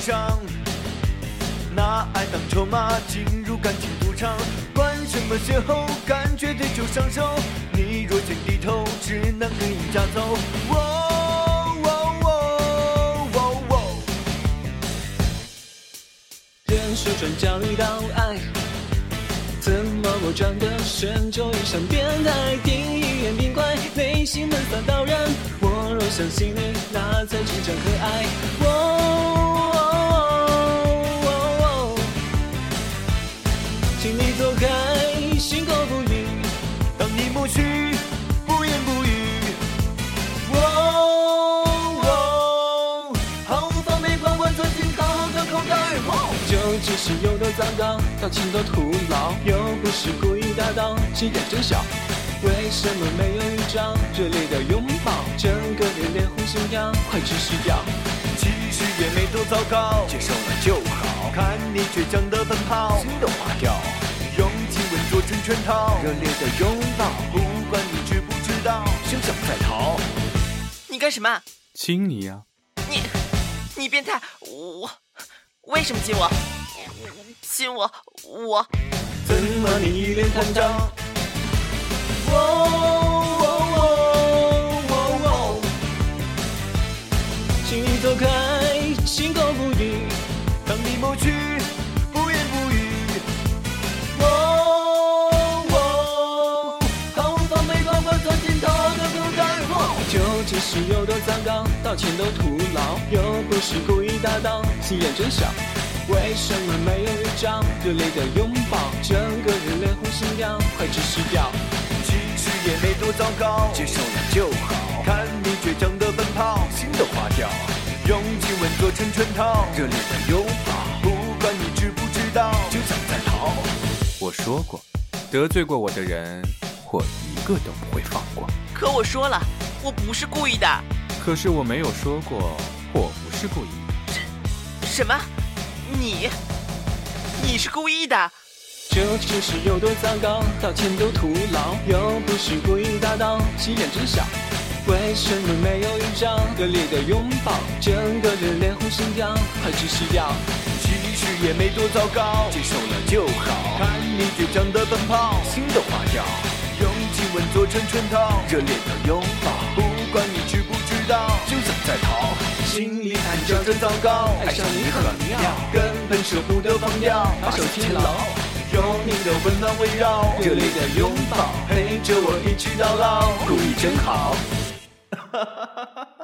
上，拿爱当筹码进入感情赌场，管什么邂逅，感觉对就上手。你若先低头，只能跟赢家走。喔喔喔喔喔人说转角遇到爱，怎么我转个身就遇上变态？第一眼冰怪，内心闷骚到然。我若相信你，那才真正可爱。哦请你走开，心口不语。当你抹去，不言不语。哦哦，毫无防备，缓缓钻进好的口袋。哦就只是有多糟糕，到情都徒劳，又不是故意打倒，心眼真小。为什么没有预兆？热烈的拥抱，整个人脸红心跳，快窒息掉。其实也没多糟糕，接受了就好。看你倔强的奔跑，心都化掉。用亲吻做成圈套，热烈的拥抱，不管你知不知道，休想再逃。你干什么？亲你呀、你你变态！我为什么亲我？亲我我怎么你一脸慌张？哦哦哦哦哦，请你走开，心口不语。当你抹去，是有多糟糕，道歉都徒劳，又不是故意打倒，心眼真小。为什么没有一张？热烈的拥抱，整个人脸红心跳，快窒息掉。其实也没多糟糕，接受了就好。看你倔强的奔跑，心都化掉。用亲吻做成圈套，热烈的拥抱，不管你知不知道，就想再逃。我说过，得罪过我的人，我一个都不会放过。可我说了，我不是故意的。可是我没有说过我不是故意的。什么？你你是故意的？这只是有多糟糕，道歉都徒劳，又不是故意打倒，心眼真小。为什么没有一张？热烈的拥抱，整个人脸红心跳，快窒息掉。其实也没多糟糕，接受了就好。看你倔强的奔跑，心都化掉。用亲吻做成圈套，热烈的拥抱，就想再逃。心里暗叫着糟糕，爱上你很妙，根本舍不得放掉，把手牵牢。有你的温暖围绕，热烈的拥抱，陪着我一起到老，故意真好。